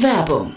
Werbung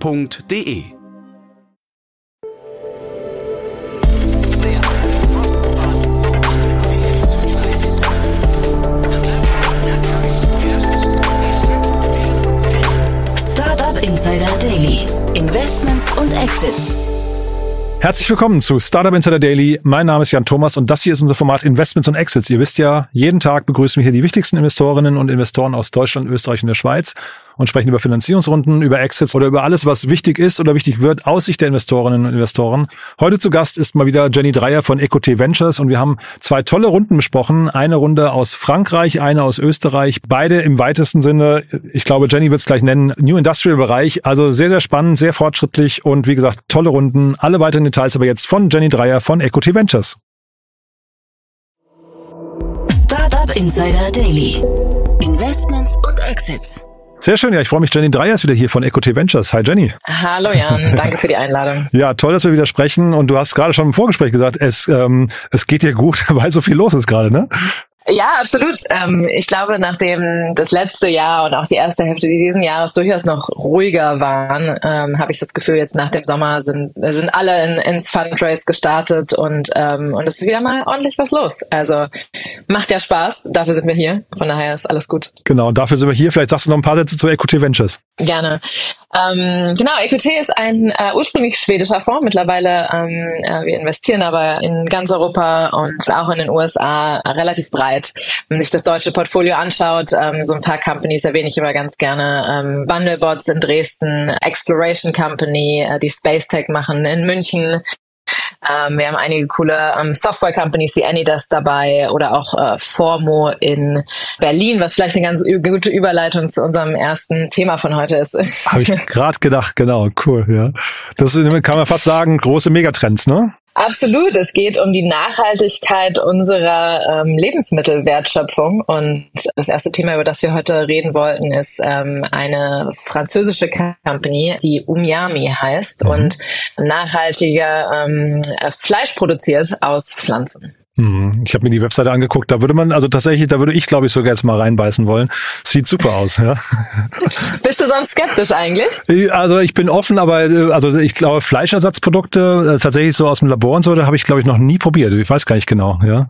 www.ftf.de Startup Insider Daily. Investments und Exits. Herzlich willkommen zu Startup Insider Daily. Mein Name ist Jan Thomas und das hier ist unser Format Investments und Exits. Ihr wisst ja, jeden Tag begrüßen wir hier die wichtigsten Investorinnen und Investoren aus Deutschland, Österreich und der Schweiz und sprechen über Finanzierungsrunden, über Exits oder über alles, was wichtig ist oder wichtig wird aus Sicht der Investorinnen und Investoren. Heute zu Gast ist mal wieder Jenny Dreier von EcoT Ventures und wir haben zwei tolle Runden besprochen. Eine Runde aus Frankreich, eine aus Österreich. Beide im weitesten Sinne, ich glaube, Jenny wird es gleich nennen, New Industrial Bereich. Also sehr, sehr spannend, sehr fortschrittlich und wie gesagt, tolle Runden. Alle weiteren Details aber jetzt von Jenny Dreier von EcoT Ventures. Startup Insider Daily. Investments und Exits. Sehr schön, ja, ich freue mich. Jenny Dreier ist wieder hier von EcoT Ventures. Hi Jenny. Hallo Jan, danke für die Einladung. ja, toll, dass wir wieder sprechen. Und du hast gerade schon im Vorgespräch gesagt, es, ähm, es geht dir gut, weil so viel los ist gerade, ne? Ja, absolut. Ähm, ich glaube, nachdem das letzte Jahr und auch die erste Hälfte dieses Jahres durchaus noch ruhiger waren, ähm, habe ich das Gefühl, jetzt nach dem Sommer sind, sind alle in, ins Fundraise gestartet und, ähm, und es ist wieder mal ordentlich was los. Also macht ja Spaß, dafür sind wir hier. Von daher ist alles gut. Genau, und dafür sind wir hier. Vielleicht sagst du noch ein paar Sätze zu Equity Ventures. Gerne. Ähm, genau, EQT ist ein äh, ursprünglich schwedischer Fonds. Mittlerweile, ähm, äh, wir investieren aber in ganz Europa und auch in den USA relativ breit. Wenn man sich das deutsche Portfolio anschaut, ähm, so ein paar Companies erwähne ich immer ganz gerne. Ähm, Bundlebots in Dresden, Exploration Company, äh, die Space Tech machen in München, ähm, wir haben einige coole ähm, Software-Companies wie Anydesk dabei oder auch äh, Formo in Berlin, was vielleicht eine ganz gute Überleitung zu unserem ersten Thema von heute ist. Habe ich gerade gedacht, genau, cool, ja. Das kann man fast sagen, große Megatrends, ne? Absolut. Es geht um die Nachhaltigkeit unserer ähm, Lebensmittelwertschöpfung. Und das erste Thema, über das wir heute reden wollten, ist ähm, eine französische Company, die Umiami heißt mhm. und nachhaltiger ähm, Fleisch produziert aus Pflanzen. Mhm. Ich habe mir die Webseite angeguckt, da würde man, also tatsächlich, da würde ich, glaube ich, sogar jetzt mal reinbeißen wollen. Sieht super aus, ja. Bist du sonst skeptisch eigentlich? Also ich bin offen, aber also ich glaube, Fleischersatzprodukte, äh, tatsächlich so aus dem Labor und so, da habe ich, glaube ich, noch nie probiert. Ich weiß gar nicht genau, ja.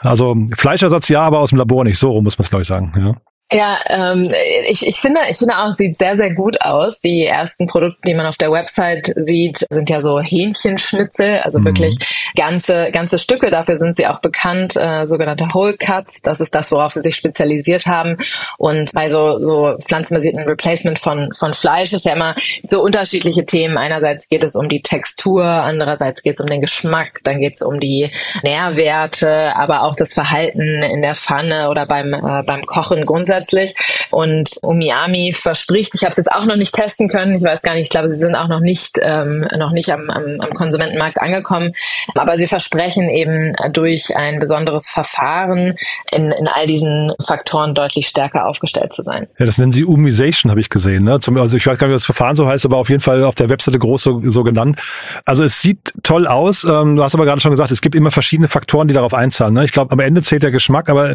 Also Fleischersatz ja, aber aus dem Labor nicht. So rum muss man es, glaube ich, sagen, ja. Ja, ähm, ich, ich finde, ich finde auch, sieht sehr, sehr gut aus. Die ersten Produkte, die man auf der Website sieht, sind ja so Hähnchenschnitzel, also mhm. wirklich ganze, ganze Stücke. Dafür sind sie auch bekannt, äh, sogenannte Whole Cuts. Das ist das, worauf sie sich spezialisiert haben. Und bei so, so pflanzenbasierten Replacement von, von Fleisch ist ja immer so unterschiedliche Themen. Einerseits geht es um die Textur, andererseits geht es um den Geschmack, dann geht es um die Nährwerte, aber auch das Verhalten in der Pfanne oder beim, äh, beim Kochen grundsätzlich grundsätzlich. Und Umiami verspricht, ich habe es jetzt auch noch nicht testen können, ich weiß gar nicht, ich glaube, sie sind auch noch nicht, ähm, noch nicht am, am, am Konsumentenmarkt angekommen, aber sie versprechen eben durch ein besonderes Verfahren in, in all diesen Faktoren deutlich stärker aufgestellt zu sein. Ja, das nennen sie Umization, habe ich gesehen. Ne? Zum, also ich weiß gar nicht, wie das Verfahren so heißt, aber auf jeden Fall auf der Webseite groß so, so genannt. Also es sieht toll aus. Ähm, du hast aber gerade schon gesagt, es gibt immer verschiedene Faktoren, die darauf einzahlen. Ne? Ich glaube, am Ende zählt der Geschmack, aber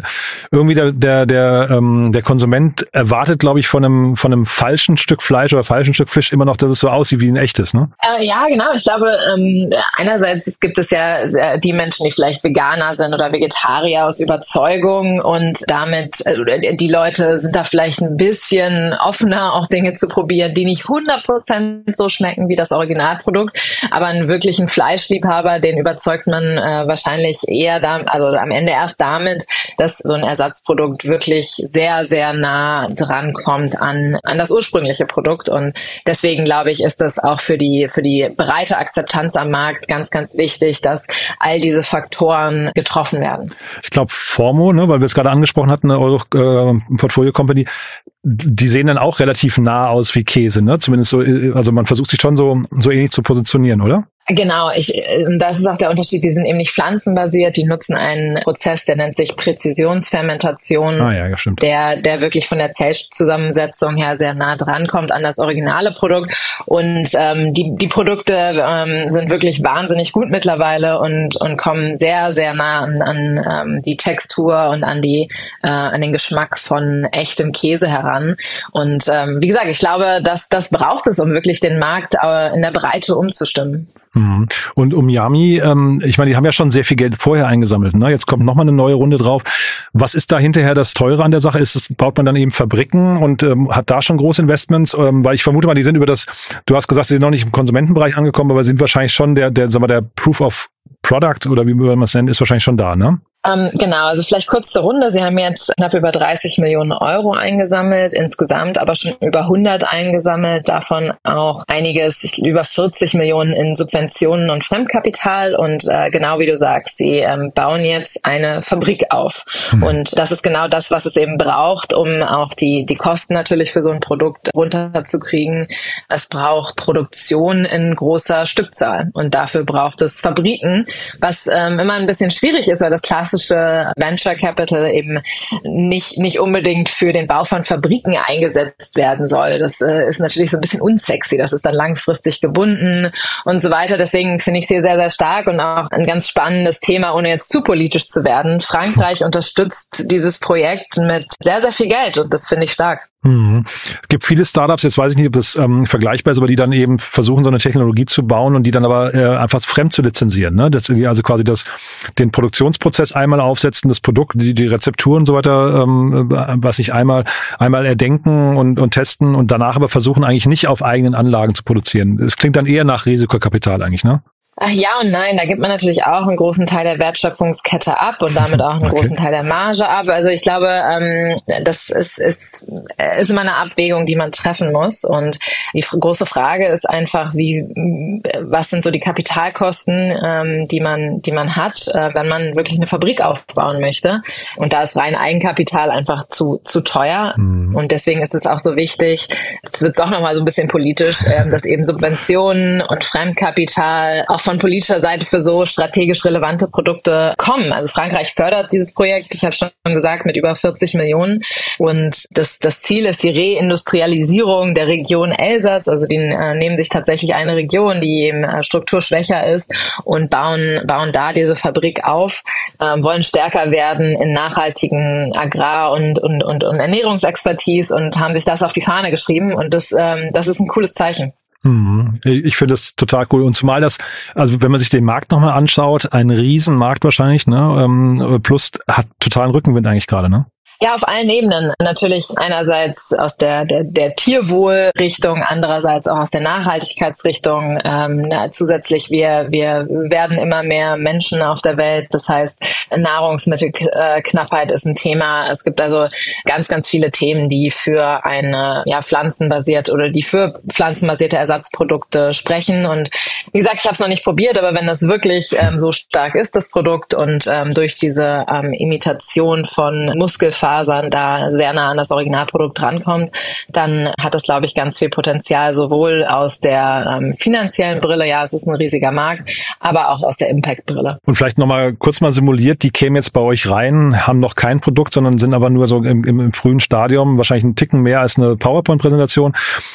irgendwie der, der, der ähm, der Konsument erwartet, glaube ich, von einem, von einem falschen Stück Fleisch oder falschen Stück Fisch immer noch, dass es so aussieht wie ein echtes, ne? Äh, ja, genau. Ich glaube, ähm, einerseits gibt es ja die Menschen, die vielleicht Veganer sind oder Vegetarier aus Überzeugung und damit, äh, die Leute sind da vielleicht ein bisschen offener, auch Dinge zu probieren, die nicht 100% so schmecken wie das Originalprodukt. Aber einen wirklichen Fleischliebhaber, den überzeugt man äh, wahrscheinlich eher da, also am Ende erst damit, dass so ein Ersatzprodukt wirklich sehr sehr, nah dran kommt an, an das ursprüngliche Produkt. Und deswegen glaube ich, ist das auch für die, für die breite Akzeptanz am Markt ganz, ganz wichtig, dass all diese Faktoren getroffen werden. Ich glaube, Formo, ne, weil wir es gerade angesprochen hatten, eure äh, Portfolio Company, die sehen dann auch relativ nah aus wie Käse, ne? Zumindest so, also man versucht sich schon so, so ähnlich zu positionieren, oder? Genau, ich, das ist auch der Unterschied. Die sind eben nicht pflanzenbasiert. Die nutzen einen Prozess, der nennt sich Präzisionsfermentation, ah, ja, stimmt. der, der wirklich von der Zellzusammensetzung her sehr nah dran kommt an das originale Produkt. Und ähm, die, die Produkte ähm, sind wirklich wahnsinnig gut mittlerweile und, und kommen sehr, sehr nah an, an ähm, die Textur und an die äh, an den Geschmack von echtem Käse heran. Und ähm, wie gesagt, ich glaube, dass das braucht es, um wirklich den Markt äh, in der Breite umzustimmen. Mhm. Und um Yami, ähm, ich meine, die haben ja schon sehr viel Geld vorher eingesammelt. Ne? Jetzt kommt nochmal eine neue Runde drauf. Was ist da hinterher das Teure an der Sache? Ist es, baut man dann eben Fabriken und ähm, hat da schon große Investments? Ähm, weil ich vermute mal, die sind über das, du hast gesagt, sie sind noch nicht im Konsumentenbereich angekommen, aber sind wahrscheinlich schon der, der, sagen wir, der Proof of Product oder wie man es nennt, ist wahrscheinlich schon da, ne? Ähm, genau, also vielleicht kurz zur Runde. Sie haben jetzt knapp über 30 Millionen Euro eingesammelt, insgesamt aber schon über 100 eingesammelt, davon auch einiges, über 40 Millionen in Subventionen und Fremdkapital. Und äh, genau wie du sagst, sie ähm, bauen jetzt eine Fabrik auf. Mhm. Und das ist genau das, was es eben braucht, um auch die, die Kosten natürlich für so ein Produkt runterzukriegen. Es braucht Produktion in großer Stückzahl und dafür braucht es Fabriken, was ähm, immer ein bisschen schwierig ist, weil das klar klassische Venture Capital eben nicht, nicht unbedingt für den Bau von Fabriken eingesetzt werden soll. Das äh, ist natürlich so ein bisschen unsexy. Das ist dann langfristig gebunden und so weiter. Deswegen finde ich sie sehr, sehr stark und auch ein ganz spannendes Thema, ohne jetzt zu politisch zu werden. Frankreich unterstützt dieses Projekt mit sehr, sehr viel Geld und das finde ich stark. Mhm. Es gibt viele Startups, jetzt weiß ich nicht, ob das ähm, vergleichbar ist, aber die dann eben versuchen, so eine Technologie zu bauen und die dann aber äh, einfach fremd zu lizenzieren. Ne? Dass die also quasi das, den Produktionsprozess einmal aufsetzen, das Produkt, die, die Rezeptur und so weiter, ähm, äh, was ich einmal, einmal erdenken und, und testen und danach aber versuchen eigentlich nicht auf eigenen Anlagen zu produzieren. Es klingt dann eher nach Risikokapital eigentlich, ne? Ach, ja und nein, da gibt man natürlich auch einen großen Teil der Wertschöpfungskette ab und damit auch einen okay. großen Teil der Marge ab. Also ich glaube, ähm, das ist, ist, ist immer eine Abwägung, die man treffen muss. Und die große Frage ist einfach, wie, was sind so die Kapitalkosten, ähm, die man, die man hat, äh, wenn man wirklich eine Fabrik aufbauen möchte. Und da ist rein Eigenkapital einfach zu, zu teuer. Mhm. Und deswegen ist es auch so wichtig, es wird auch nochmal so ein bisschen politisch, äh, dass eben Subventionen und Fremdkapital auch von politischer Seite für so strategisch relevante Produkte kommen. Also Frankreich fördert dieses Projekt, ich habe schon gesagt, mit über 40 Millionen. Und das, das Ziel ist die Reindustrialisierung der Region Elsass. Also die äh, nehmen sich tatsächlich eine Region, die eben äh, strukturschwächer ist und bauen, bauen da diese Fabrik auf, äh, wollen stärker werden in nachhaltigen Agrar- und, und, und, und Ernährungsexpertise und haben sich das auf die Fahne geschrieben. Und das, ähm, das ist ein cooles Zeichen. Mhm. Ich finde das total cool. Und zumal das, also wenn man sich den Markt nochmal anschaut, ein Riesenmarkt wahrscheinlich, ne? Ähm, plus hat totalen Rückenwind eigentlich gerade, ne? Ja, auf allen Ebenen. Natürlich einerseits aus der, der, der Tierwohlrichtung, andererseits auch aus der Nachhaltigkeitsrichtung. Ähm, zusätzlich, wir, wir werden immer mehr Menschen auf der Welt. Das heißt, Nahrungsmittelknappheit ist ein Thema. Es gibt also ganz, ganz viele Themen, die für eine ja, pflanzenbasierte oder die für pflanzenbasierte Ersatzprodukte sprechen. Und wie gesagt, ich habe es noch nicht probiert, aber wenn das wirklich ähm, so stark ist, das Produkt, und ähm, durch diese ähm, Imitation von Muskelfasern Fasern da sehr nah an das Originalprodukt rankommt, dann hat das, glaube ich, ganz viel Potenzial, sowohl aus der ähm, finanziellen Brille, ja, es ist ein riesiger Markt, aber auch aus der Impact-Brille. Und vielleicht nochmal kurz mal simuliert, die kämen jetzt bei euch rein, haben noch kein Produkt, sondern sind aber nur so im, im, im frühen Stadium, wahrscheinlich einen Ticken mehr als eine PowerPoint-Präsentation.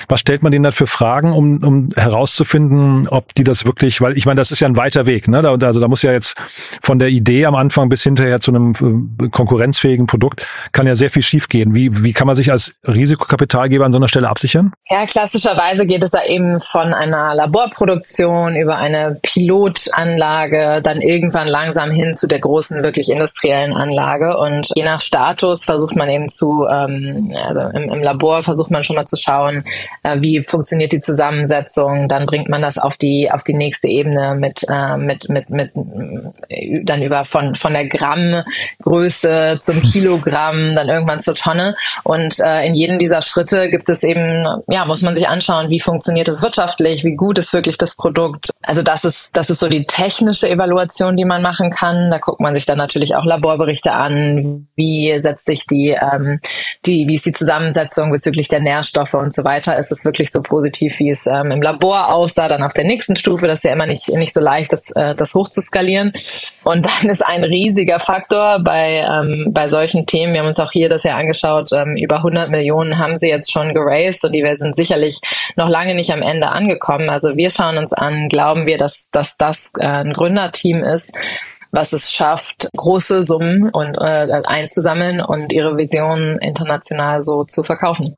Was stellt man denen da für Fragen, um, um herauszufinden, ob die das wirklich, weil ich meine, das ist ja ein weiter Weg, ne? Da, also da muss ja jetzt von der Idee am Anfang bis hinterher zu einem äh, konkurrenzfähigen Produkt kann ja sehr viel schiefgehen. Wie, wie kann man sich als Risikokapitalgeber an so einer Stelle absichern? Ja, klassischerweise geht es da eben von einer Laborproduktion über eine Pilotanlage, dann irgendwann langsam hin zu der großen, wirklich industriellen Anlage. Und je nach Status versucht man eben zu, ähm, also im, im Labor versucht man schon mal zu schauen, äh, wie funktioniert die Zusammensetzung. Dann bringt man das auf die, auf die nächste Ebene mit, äh, mit, mit, mit, dann über von, von der Grammgröße zum Kilogramm kommen dann irgendwann zur Tonne. Und äh, in jedem dieser Schritte gibt es eben, ja, muss man sich anschauen, wie funktioniert es wirtschaftlich, wie gut ist wirklich das Produkt. Also das ist, das ist so die technische Evaluation, die man machen kann. Da guckt man sich dann natürlich auch Laborberichte an, wie setzt sich die, ähm, die, wie ist die Zusammensetzung bezüglich der Nährstoffe und so weiter. Ist es wirklich so positiv, wie es ähm, im Labor aussah, dann auf der nächsten Stufe. Das ist ja immer nicht, nicht so leicht, das, äh, das hochzuskalieren. Und dann ist ein riesiger Faktor bei, ähm, bei solchen Themen. Wir haben uns auch hier das ja angeschaut. Ähm, über 100 Millionen haben sie jetzt schon geraced und die sind sicherlich noch lange nicht am Ende angekommen. Also wir schauen uns an, glauben wir, dass, dass das äh, ein Gründerteam ist, was es schafft, große Summen und äh, einzusammeln und ihre Vision international so zu verkaufen.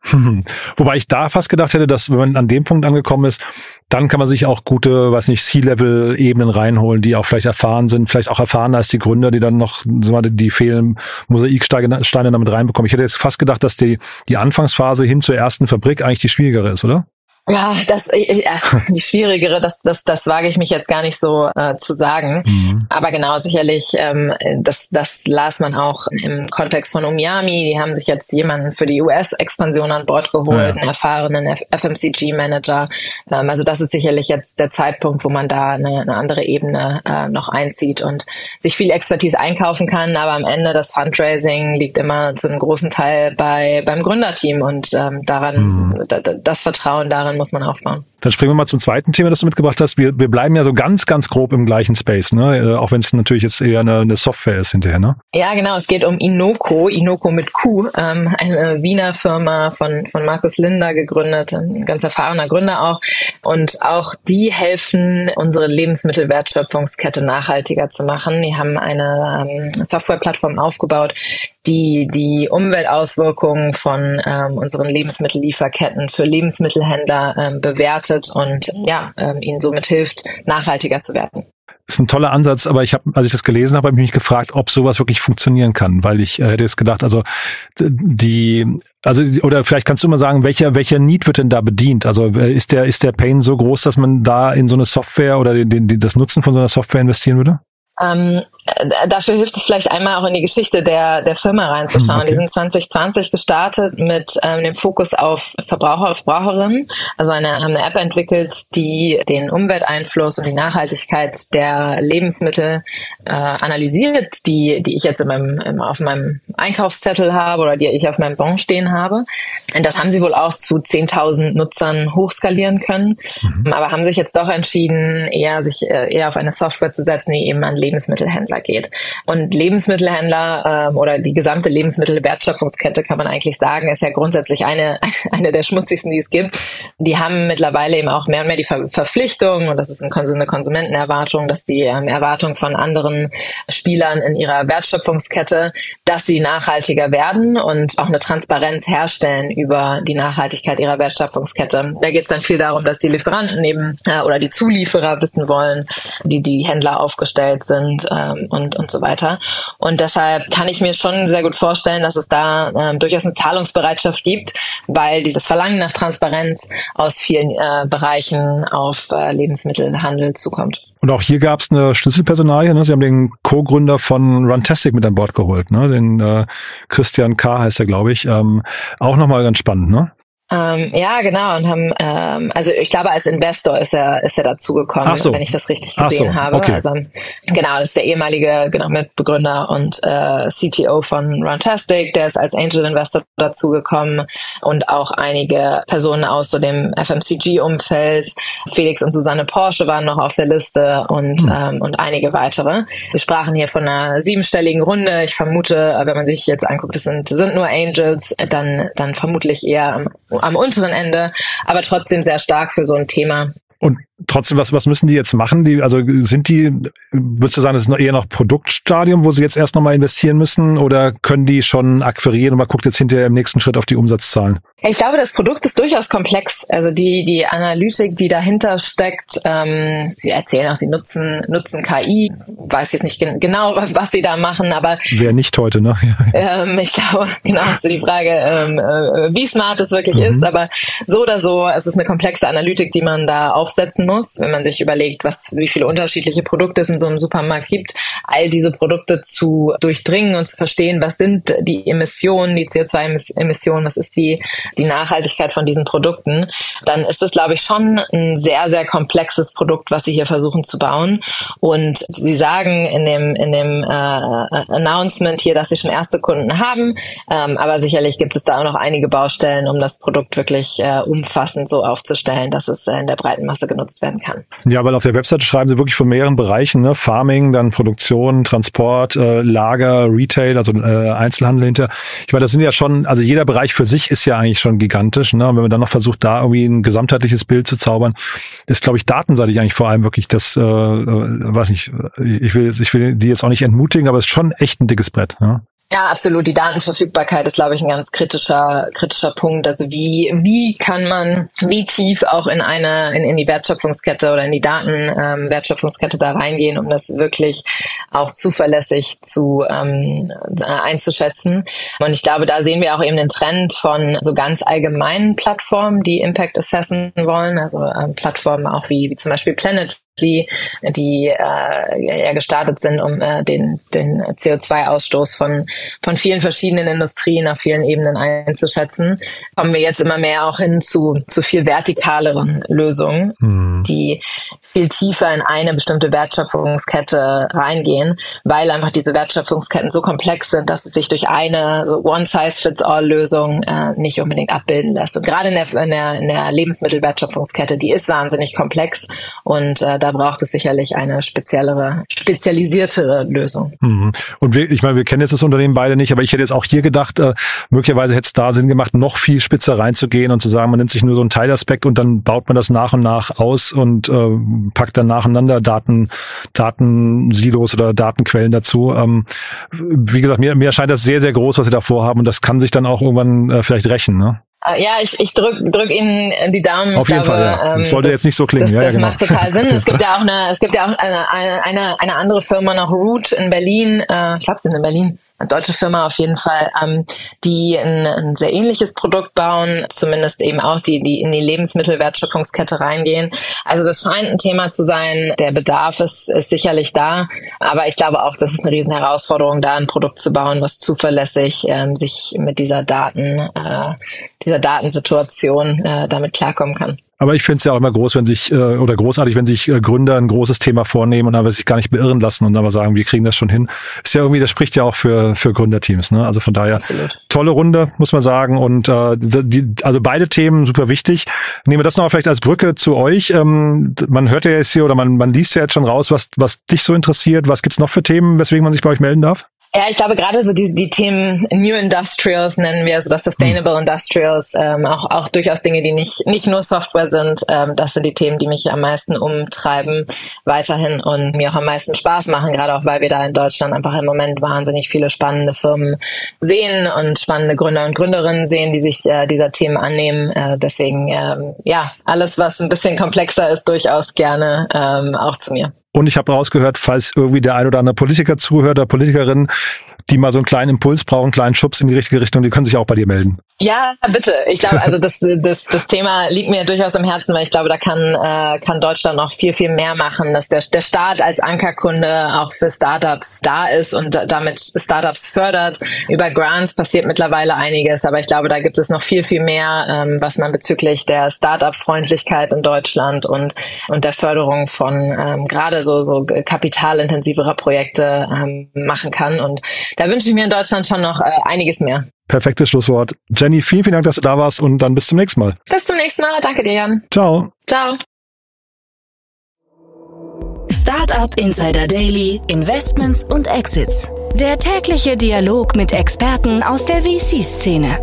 Wobei ich da fast gedacht hätte, dass wenn man an dem Punkt angekommen ist, dann kann man sich auch gute, weiß nicht, C-Level-Ebenen reinholen, die auch vielleicht erfahren sind, vielleicht auch erfahrener als die Gründer, die dann noch so die fehlen Mosaiksteine damit reinbekommen. Ich hätte jetzt fast gedacht, dass die, die Anfangsphase hin zur ersten Fabrik eigentlich die schwierigere ist, oder? Ja, das ja, die schwierigere, das, das, das wage ich mich jetzt gar nicht so äh, zu sagen. Mhm. Aber genau, sicherlich, ähm, das, das las man auch im Kontext von Umiami. Die haben sich jetzt jemanden für die US-Expansion an Bord geholt, ja. einen erfahrenen FMCG-Manager. Ähm, also das ist sicherlich jetzt der Zeitpunkt, wo man da eine, eine andere Ebene äh, noch einzieht und sich viel Expertise einkaufen kann. Aber am Ende das Fundraising liegt immer zu einem großen Teil bei beim Gründerteam und ähm, daran mhm. das Vertrauen daran daran muss man aufbauen. Dann springen wir mal zum zweiten Thema, das du mitgebracht hast. Wir, wir bleiben ja so ganz, ganz grob im gleichen Space, ne? Äh, auch wenn es natürlich jetzt eher eine, eine, Software ist hinterher, ne? Ja, genau. Es geht um Inoko, Inoko mit Q, ähm, eine Wiener Firma von, von Markus Linder gegründet, ein ganz erfahrener Gründer auch. Und auch die helfen, unsere Lebensmittelwertschöpfungskette nachhaltiger zu machen. Die haben eine ähm, Softwareplattform aufgebaut, die die Umweltauswirkungen von ähm, unseren Lebensmittellieferketten für Lebensmittelhändler ähm, bewertet und ja, ähm, ihnen somit hilft, nachhaltiger zu werden. Das ist ein toller Ansatz, aber ich habe, als ich das gelesen habe, habe ich mich gefragt, ob sowas wirklich funktionieren kann, weil ich äh, hätte jetzt gedacht, also die, also oder vielleicht kannst du mal sagen, welcher welcher Need wird denn da bedient? Also äh, ist der ist der Pain so groß, dass man da in so eine Software oder den, den, das Nutzen von so einer Software investieren würde? Ähm, äh, dafür hilft es vielleicht einmal auch in die Geschichte der, der Firma reinzuschauen. Okay. Die sind 2020 gestartet mit ähm, dem Fokus auf Verbraucher und Verbraucherinnen. Also eine, haben eine App entwickelt, die den Umwelteinfluss und die Nachhaltigkeit der Lebensmittel äh, analysiert, die, die ich jetzt in meinem, in, auf meinem Einkaufszettel habe oder die ich auf meinem Bon stehen habe. Und das haben sie wohl auch zu 10.000 Nutzern hochskalieren können, mhm. aber haben sich jetzt doch entschieden, eher sich äh, eher auf eine Software zu setzen, die eben an Lebensmittelhändler geht. Und Lebensmittelhändler ähm, oder die gesamte Lebensmittelwertschöpfungskette kann man eigentlich sagen, ist ja grundsätzlich eine, eine der schmutzigsten, die es gibt. Die haben mittlerweile eben auch mehr und mehr die Ver Verpflichtung, und das ist eine Konsumentenerwartung, dass die ähm, Erwartung von anderen Spielern in ihrer Wertschöpfungskette, dass sie nachhaltiger werden und auch eine Transparenz herstellen über die Nachhaltigkeit ihrer Wertschöpfungskette. Da geht es dann viel darum, dass die Lieferanten eben äh, oder die Zulieferer wissen wollen, die die Händler aufgestellt sind sind ähm, und, und so weiter. Und deshalb kann ich mir schon sehr gut vorstellen, dass es da ähm, durchaus eine Zahlungsbereitschaft gibt, weil dieses Verlangen nach Transparenz aus vielen äh, Bereichen auf äh, Lebensmittelhandel zukommt. Und auch hier gab es eine Schlüsselpersonalie. Ne? Sie haben den Co-Gründer von Runtastic mit an Bord geholt, ne? den äh, Christian K. heißt er, glaube ich. Ähm, auch nochmal ganz spannend, ne? Ähm, ja, genau. Und haben, ähm, also ich glaube, als Investor ist er, ist er dazugekommen, so. wenn ich das richtig gesehen so. habe. Okay. Also genau, das ist der ehemalige genau, Mitbegründer und äh, CTO von Runtastic, der ist als Angel Investor dazugekommen und auch einige Personen aus so dem FMCG-Umfeld. Felix und Susanne Porsche waren noch auf der Liste und, hm. ähm, und einige weitere. Wir sprachen hier von einer siebenstelligen Runde. Ich vermute, wenn man sich jetzt anguckt, es sind, sind nur Angels, dann, dann vermutlich eher am unteren Ende, aber trotzdem sehr stark für so ein Thema. Und trotzdem, was, was müssen die jetzt machen? Die, also sind die, würdest du sagen, das ist eher noch Produktstadium, wo sie jetzt erst nochmal investieren müssen oder können die schon akquirieren und man guckt jetzt hinterher im nächsten Schritt auf die Umsatzzahlen? Ich glaube, das Produkt ist durchaus komplex. Also die, die Analytik, die dahinter steckt, ähm, sie erzählen auch, sie nutzen, nutzen KI, weiß jetzt nicht genau, was, was sie da machen, aber. Wer nicht heute, ne? ähm, ich glaube, genau, ist so die Frage, ähm, äh, wie smart es wirklich mhm. ist, aber so oder so, es ist eine komplexe Analytik, die man da aufsetzen umfassen muss, wenn man sich überlegt, was, wie viele unterschiedliche Produkte es in so einem Supermarkt gibt, all diese Produkte zu durchdringen und zu verstehen, was sind die Emissionen, die CO2-Emissionen, was ist die, die Nachhaltigkeit von diesen Produkten, dann ist das, glaube ich, schon ein sehr, sehr komplexes Produkt, was sie hier versuchen zu bauen. Und sie sagen in dem, in dem äh, Announcement hier, dass sie schon erste Kunden haben, ähm, aber sicherlich gibt es da auch noch einige Baustellen, um das Produkt wirklich äh, umfassend so aufzustellen, dass es äh, in der breiten Masse genutzt werden kann. Ja, weil auf der Webseite schreiben sie wirklich von mehreren Bereichen, ne? Farming, dann Produktion, Transport, äh, Lager, Retail, also äh, Einzelhandel hinter. Ich meine, das sind ja schon, also jeder Bereich für sich ist ja eigentlich schon gigantisch. Ne? Und wenn man dann noch versucht, da irgendwie ein gesamtheitliches Bild zu zaubern, ist, glaube ich, datenseitig eigentlich vor allem wirklich das, äh, äh, weiß nicht, ich will, ich will die jetzt auch nicht entmutigen, aber es ist schon echt ein dickes Brett. Ja? Ja, absolut. Die Datenverfügbarkeit ist, glaube ich, ein ganz kritischer, kritischer Punkt. Also wie, wie kann man, wie tief auch in eine, in, in die Wertschöpfungskette oder in die Datenwertschöpfungskette ähm, da reingehen, um das wirklich auch zuverlässig zu ähm, einzuschätzen. Und ich glaube, da sehen wir auch eben den Trend von so ganz allgemeinen Plattformen, die Impact assessen wollen, also ähm, Plattformen auch wie, wie zum Beispiel Planet die, die äh, ja gestartet sind, um äh, den, den CO2-Ausstoß von, von vielen verschiedenen Industrien auf vielen Ebenen einzuschätzen, kommen wir jetzt immer mehr auch hin zu, zu viel vertikaleren Lösungen, mhm. die viel tiefer in eine bestimmte Wertschöpfungskette reingehen, weil einfach diese Wertschöpfungsketten so komplex sind, dass es sich durch eine so One-Size-Fits-All-Lösung äh, nicht unbedingt abbilden lässt. Und gerade in der, in der, in der Lebensmittelwertschöpfungskette, die ist wahnsinnig komplex und äh, da braucht es sicherlich eine speziellere, spezialisiertere Lösung. Mhm. Und wir, ich meine, wir kennen jetzt das Unternehmen beide nicht, aber ich hätte jetzt auch hier gedacht, äh, möglicherweise hätte es da Sinn gemacht, noch viel spitzer reinzugehen und zu sagen, man nimmt sich nur so einen Teilaspekt und dann baut man das nach und nach aus und äh, packt dann nacheinander Daten, Datensilos oder Datenquellen dazu. Ähm, wie gesagt, mir, mir erscheint das sehr, sehr groß, was sie da vorhaben und das kann sich dann auch irgendwann äh, vielleicht rächen. Ne? Äh, ja, ich, ich drück, drück Ihnen die Daumen. Auf jeden glaube, Fall, ja. Das ähm, sollte das, jetzt nicht so klingen. Das, ja, das genau. macht total Sinn. Es gibt ja auch eine, es gibt ja auch eine, eine, eine andere Firma noch, Root in Berlin. Äh, ich glaube, sie sind in Berlin deutsche Firma auf jeden Fall, ähm, die ein, ein, sehr ähnliches Produkt bauen, zumindest eben auch die, die in die Lebensmittelwertschöpfungskette reingehen. Also das scheint ein Thema zu sein. Der Bedarf ist, ist sicherlich da, aber ich glaube auch, das ist eine riesen Herausforderung, da ein Produkt zu bauen, was zuverlässig ähm, sich mit dieser Daten, äh, dieser Datensituation äh, damit klarkommen kann. Aber ich finde es ja auch immer groß, wenn sich, äh, oder großartig, wenn sich äh, Gründer ein großes Thema vornehmen und aber sich gar nicht beirren lassen und aber sagen, wir kriegen das schon hin. Ist ja irgendwie, das spricht ja auch für, für Gründerteams, ne? Also von daher Absolut. tolle Runde, muss man sagen. Und äh, die, also beide Themen super wichtig. Nehmen wir das nochmal vielleicht als Brücke zu euch. Ähm, man hört ja jetzt hier oder man, man liest ja jetzt schon raus, was, was dich so interessiert. Was gibt's noch für Themen, weswegen man sich bei euch melden darf? Ja, ich glaube gerade so die, die Themen New Industrials nennen wir, so das Sustainable mhm. Industrials, ähm, auch, auch durchaus Dinge, die nicht, nicht nur Software sind. Ähm, das sind die Themen, die mich am meisten umtreiben weiterhin und mir auch am meisten Spaß machen, gerade auch weil wir da in Deutschland einfach im Moment wahnsinnig viele spannende Firmen sehen und spannende Gründer und Gründerinnen sehen, die sich äh, dieser Themen annehmen. Äh, deswegen, ähm, ja, alles, was ein bisschen komplexer ist, durchaus gerne ähm, auch zu mir. Und ich habe rausgehört, falls irgendwie der ein oder andere Politiker zuhört oder Politikerin, die mal so einen kleinen Impuls brauchen, einen kleinen Schubs in die richtige Richtung, die können sich auch bei dir melden. Ja, bitte. Ich glaube, also das, das, das Thema liegt mir durchaus im Herzen, weil ich glaube, da kann, äh, kann Deutschland noch viel, viel mehr machen, dass der, der Staat als Ankerkunde auch für Startups da ist und damit Startups fördert. Über Grants passiert mittlerweile einiges, aber ich glaube, da gibt es noch viel, viel mehr, ähm, was man bezüglich der Startup-Freundlichkeit in Deutschland und, und der Förderung von ähm, gerade so, so kapitalintensiverer Projekte ähm, machen kann. Und da wünsche ich mir in Deutschland schon noch äh, einiges mehr. Perfektes Schlusswort. Jenny, vielen, vielen Dank, dass du da warst und dann bis zum nächsten Mal. Bis zum nächsten Mal. Danke dir, Jan. Ciao. Ciao. Startup Insider Daily, Investments und Exits. Der tägliche Dialog mit Experten aus der VC-Szene.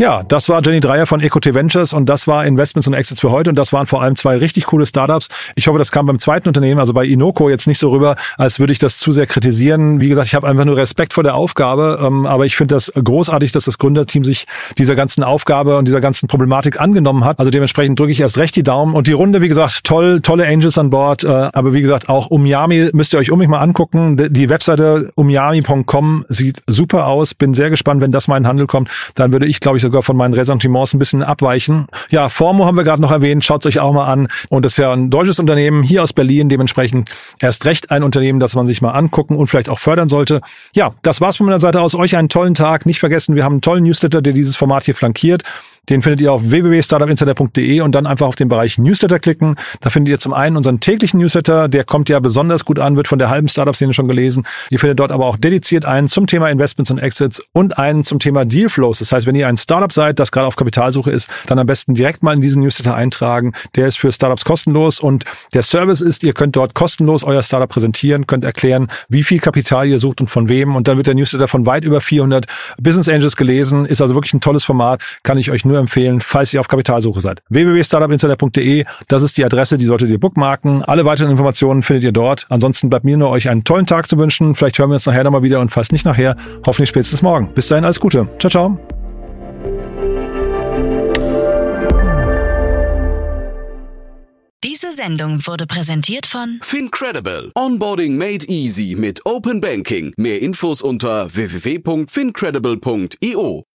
Ja, das war Jenny Dreier von EcoT Ventures und das war Investments und Exits für heute und das waren vor allem zwei richtig coole Startups. Ich hoffe, das kam beim zweiten Unternehmen, also bei Inoko jetzt nicht so rüber, als würde ich das zu sehr kritisieren. Wie gesagt, ich habe einfach nur Respekt vor der Aufgabe, ähm, aber ich finde das großartig, dass das Gründerteam sich dieser ganzen Aufgabe und dieser ganzen Problematik angenommen hat. Also dementsprechend drücke ich erst recht die Daumen und die Runde, wie gesagt, toll, tolle Angels an Bord, äh, aber wie gesagt, auch Umyami müsst ihr euch um mich mal angucken. Die Webseite umyami.com sieht super aus. Bin sehr gespannt, wenn das mal in Handel kommt, dann würde ich, glaube ich, sogar von meinen Ressentiments ein bisschen abweichen. Ja, Formo haben wir gerade noch erwähnt, schaut euch auch mal an. Und das ist ja ein deutsches Unternehmen hier aus Berlin, dementsprechend erst recht ein Unternehmen, das man sich mal angucken und vielleicht auch fördern sollte. Ja, das war's von meiner Seite aus. Euch einen tollen Tag. Nicht vergessen, wir haben einen tollen Newsletter, der dieses Format hier flankiert. Den findet ihr auf www.startupinsider.de und dann einfach auf den Bereich Newsletter klicken. Da findet ihr zum einen unseren täglichen Newsletter, der kommt ja besonders gut an, wird von der halben Startup-Szene schon gelesen. Ihr findet dort aber auch dediziert einen zum Thema Investments und Exits und einen zum Thema Dealflows. Das heißt, wenn ihr ein Startup seid, das gerade auf Kapitalsuche ist, dann am besten direkt mal in diesen Newsletter eintragen. Der ist für Startups kostenlos und der Service ist, ihr könnt dort kostenlos euer Startup präsentieren, könnt erklären, wie viel Kapital ihr sucht und von wem und dann wird der Newsletter von weit über 400 Business Angels gelesen. Ist also wirklich ein tolles Format, kann ich euch nur empfehlen, falls ihr auf Kapitalsuche seid. www.startupinsider.de, das ist die Adresse, die solltet ihr bookmarken. Alle weiteren Informationen findet ihr dort. Ansonsten bleibt mir nur euch einen tollen Tag zu wünschen. Vielleicht hören wir uns nachher nochmal wieder und falls nicht nachher, hoffentlich spätestens morgen. Bis dahin alles Gute. Ciao, ciao. Diese Sendung wurde präsentiert von Fincredible. Onboarding made easy mit Open Banking. Mehr Infos unter www.fincredible.io.